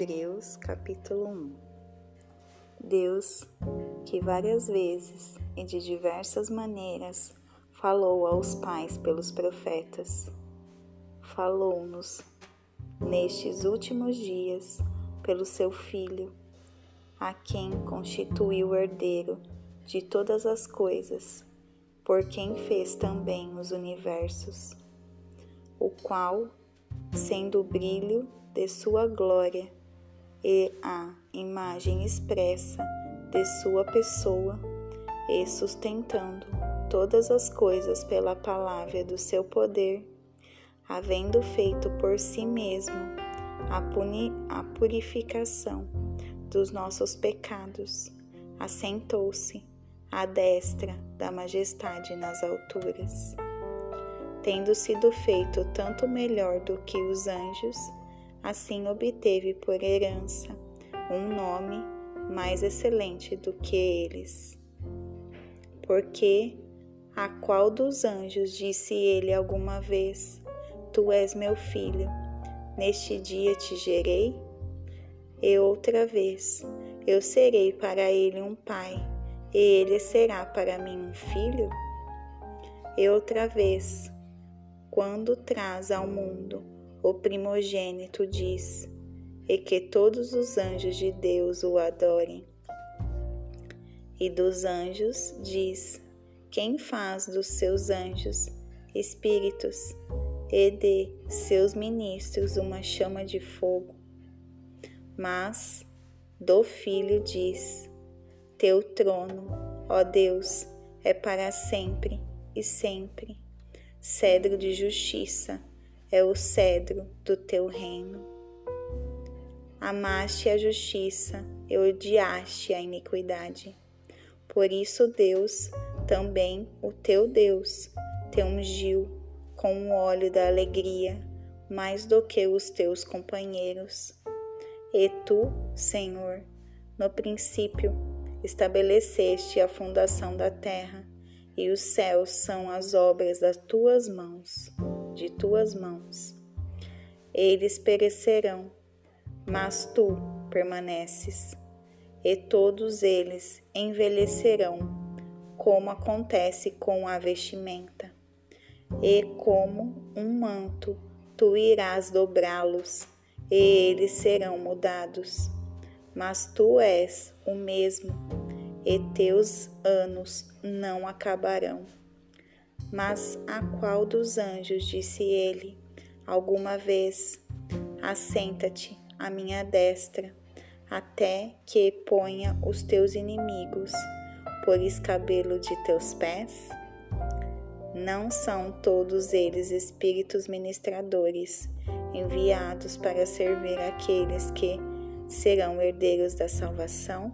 Hebreus capítulo 1 Deus, que várias vezes e de diversas maneiras falou aos pais pelos profetas, falou-nos nestes últimos dias pelo seu Filho, a quem constituiu herdeiro de todas as coisas, por quem fez também os universos, o qual, sendo o brilho de sua glória e a imagem expressa de sua pessoa, e sustentando todas as coisas pela palavra do seu poder, havendo feito por si mesmo a, puni a purificação dos nossos pecados, assentou-se à destra da majestade nas alturas. Tendo sido feito tanto melhor do que os anjos, Assim obteve por herança um nome mais excelente do que eles. Porque a qual dos anjos disse ele alguma vez: Tu és meu filho, neste dia te gerei? E outra vez: Eu serei para ele um pai, e ele será para mim um filho? E outra vez: Quando traz ao mundo o primogênito diz, e que todos os anjos de Deus o adorem. E dos anjos diz: Quem faz dos seus anjos espíritos e de seus ministros uma chama de fogo. Mas do Filho diz: Teu trono, ó Deus, é para sempre e sempre, cedro de justiça é o cedro do teu reino. Amaste a justiça e odiaste a iniquidade. Por isso, Deus, também o teu Deus, te ungiu com o óleo da alegria mais do que os teus companheiros. E tu, Senhor, no princípio estabeleceste a fundação da terra, e os céus são as obras das tuas mãos de tuas mãos. Eles perecerão, mas tu permaneces, e todos eles envelhecerão, como acontece com a vestimenta, e como um manto tu irás dobrá-los, e eles serão mudados. Mas tu és o mesmo, e teus anos não acabarão. Mas a qual dos anjos disse ele alguma vez: Assenta-te à minha destra, até que ponha os teus inimigos por escabelo de teus pés? Não são todos eles espíritos ministradores, enviados para servir aqueles que serão herdeiros da salvação?